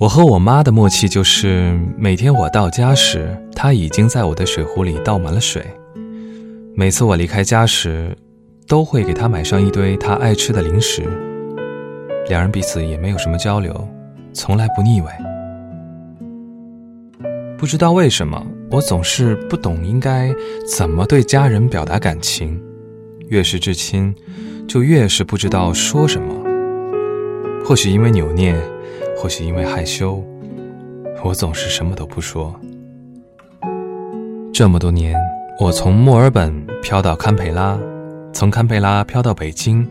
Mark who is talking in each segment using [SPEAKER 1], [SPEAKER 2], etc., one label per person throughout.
[SPEAKER 1] 我和我妈的默契就是，每天我到家时，她已经在我的水壶里倒满了水；每次我离开家时，都会给她买上一堆她爱吃的零食。两人彼此也没有什么交流，从来不腻味。不知道为什么，我总是不懂应该怎么对家人表达感情，越是至亲，就越是不知道说什么。或许因为扭捏。或许因为害羞，我总是什么都不说。这么多年，我从墨尔本飘到堪培拉，从堪培拉飘到北京，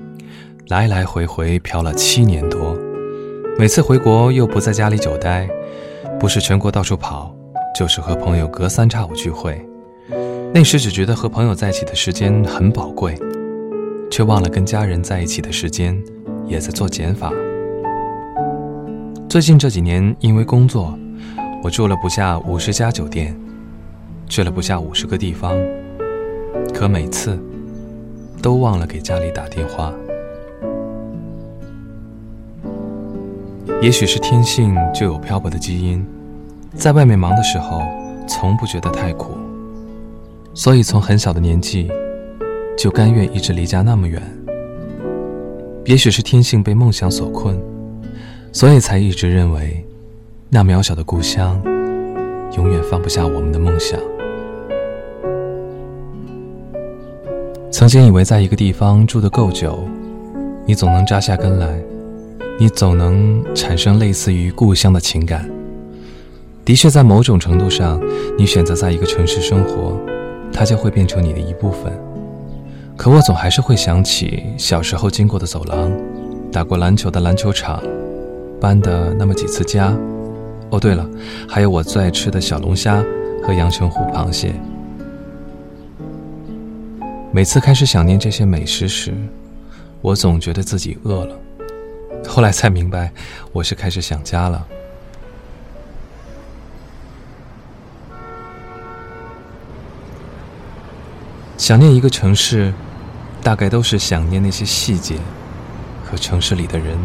[SPEAKER 1] 来来回回飘了七年多。每次回国又不在家里久待，不是全国到处跑，就是和朋友隔三差五聚会。那时只觉得和朋友在一起的时间很宝贵，却忘了跟家人在一起的时间也在做减法。最近这几年，因为工作，我住了不下五十家酒店，去了不下五十个地方，可每次都忘了给家里打电话。也许是天性就有漂泊的基因，在外面忙的时候，从不觉得太苦，所以从很小的年纪就甘愿一直离家那么远。也许是天性被梦想所困。所以才一直认为，那渺小的故乡，永远放不下我们的梦想。曾经以为在一个地方住得够久，你总能扎下根来，你总能产生类似于故乡的情感。的确，在某种程度上，你选择在一个城市生活，它就会变成你的一部分。可我总还是会想起小时候经过的走廊，打过篮球的篮球场。搬的那么几次家，哦对了，还有我最爱吃的小龙虾和阳澄湖螃蟹。每次开始想念这些美食时，我总觉得自己饿了。后来才明白，我是开始想家了。想念一个城市，大概都是想念那些细节和城市里的人。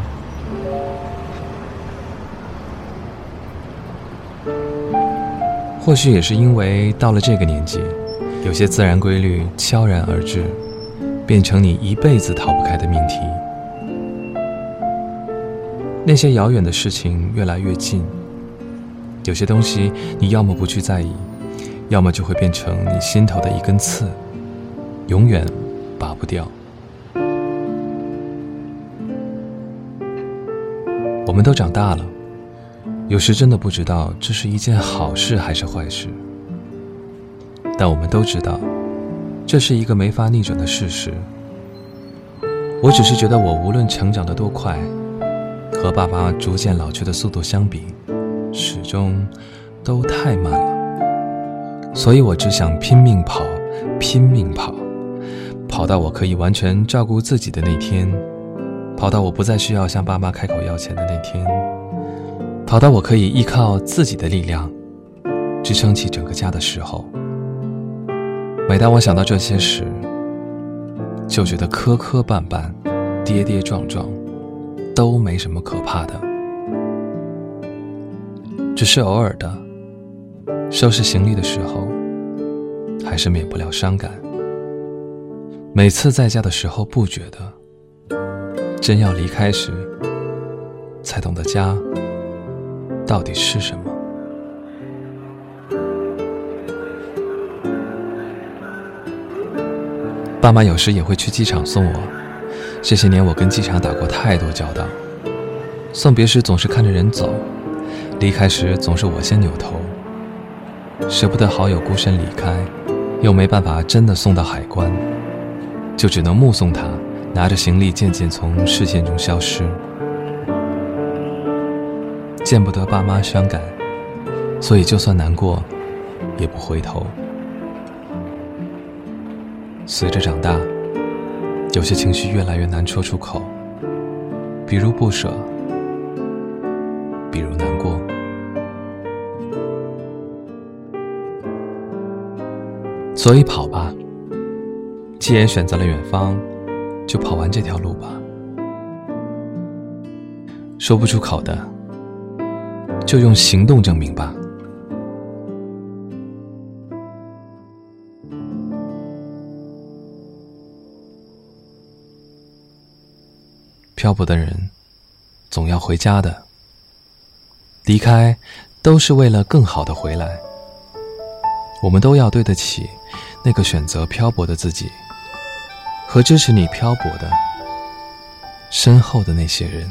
[SPEAKER 1] 或许也是因为到了这个年纪，有些自然规律悄然而至，变成你一辈子逃不开的命题。那些遥远的事情越来越近，有些东西你要么不去在意，要么就会变成你心头的一根刺，永远拔不掉。我们都长大了。有时真的不知道这是一件好事还是坏事，但我们都知道，这是一个没法逆转的事实。我只是觉得，我无论成长得多快，和爸爸逐渐老去的速度相比，始终都太慢了。所以我只想拼命跑，拼命跑，跑到我可以完全照顾自己的那天，跑到我不再需要向爸妈开口要钱的那天。好到我可以依靠自己的力量支撑起整个家的时候，每当我想到这些时，就觉得磕磕绊绊、跌跌撞撞都没什么可怕的，只是偶尔的收拾行李的时候，还是免不了伤感。每次在家的时候不觉得，真要离开时，才懂得家。到底是什么？爸妈有时也会去机场送我。这些年，我跟机场打过太多交道。送别时总是看着人走，离开时总是我先扭头。舍不得好友孤身离开，又没办法真的送到海关，就只能目送他拿着行李渐渐从视线中消失。见不得爸妈伤感，所以就算难过，也不回头。随着长大，有些情绪越来越难说出口，比如不舍，比如难过。所以跑吧，既然选择了远方，就跑完这条路吧。说不出口的。就用行动证明吧。漂泊的人，总要回家的。离开，都是为了更好的回来。我们都要对得起那个选择漂泊的自己，和支持你漂泊的身后的那些人。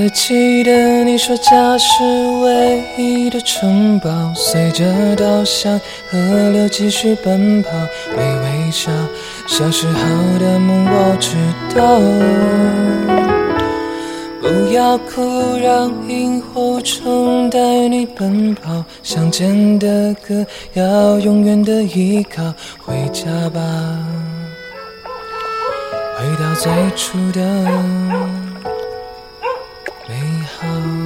[SPEAKER 2] 还记得你说家是唯一的城堡，随着稻香河流继续奔跑，微微笑。小时候的梦我知道，不要哭，让萤火虫带你奔跑。乡间的歌要永远的依靠，回家吧，回到最初的。美好。